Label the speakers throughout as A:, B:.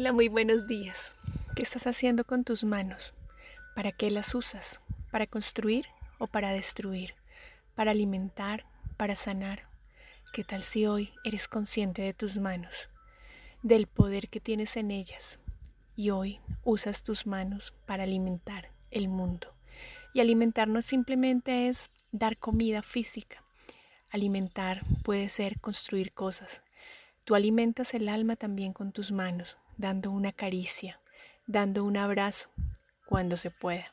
A: Hola, muy buenos días. ¿Qué estás haciendo con tus manos? ¿Para qué las usas? ¿Para construir o para destruir? ¿Para alimentar? ¿Para sanar? ¿Qué tal si hoy eres consciente de tus manos? Del poder que tienes en ellas. Y hoy usas tus manos para alimentar el mundo. Y alimentar no simplemente es dar comida física. Alimentar puede ser construir cosas. Tú alimentas el alma también con tus manos, dando una caricia, dando un abrazo cuando se pueda.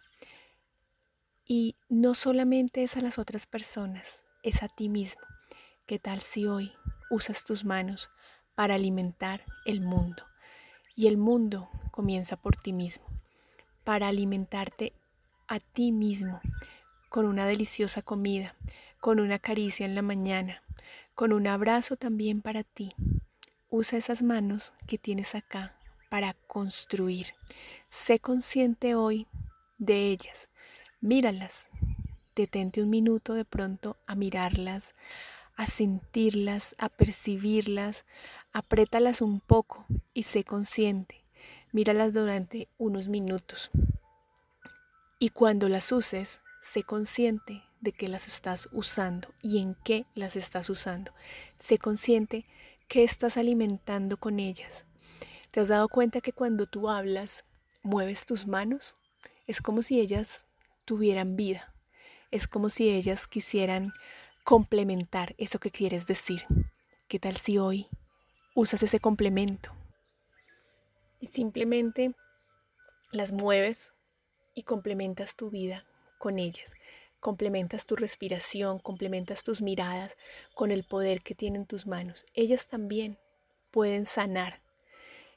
A: Y no solamente es a las otras personas, es a ti mismo. ¿Qué tal si hoy usas tus manos para alimentar el mundo? Y el mundo comienza por ti mismo, para alimentarte a ti mismo con una deliciosa comida, con una caricia en la mañana, con un abrazo también para ti, Usa esas manos que tienes acá para construir. Sé consciente hoy de ellas. Míralas. Detente un minuto de pronto a mirarlas, a sentirlas, a percibirlas. Apriétalas un poco y sé consciente. Míralas durante unos minutos. Y cuando las uses, sé consciente de que las estás usando y en qué las estás usando. Sé consciente ¿Qué estás alimentando con ellas? ¿Te has dado cuenta que cuando tú hablas, mueves tus manos? Es como si ellas tuvieran vida. Es como si ellas quisieran complementar eso que quieres decir. ¿Qué tal si hoy usas ese complemento? Y simplemente las mueves y complementas tu vida con ellas complementas tu respiración, complementas tus miradas con el poder que tienen tus manos. Ellas también pueden sanar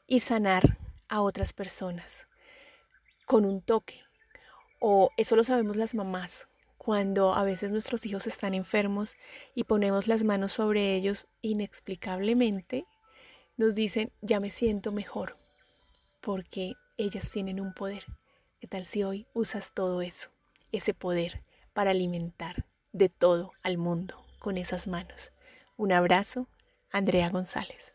A: y sanar a otras personas con un toque. O eso lo sabemos las mamás, cuando a veces nuestros hijos están enfermos y ponemos las manos sobre ellos inexplicablemente, nos dicen, ya me siento mejor, porque ellas tienen un poder. ¿Qué tal si hoy usas todo eso, ese poder? Para alimentar de todo al mundo con esas manos. Un abrazo, Andrea González.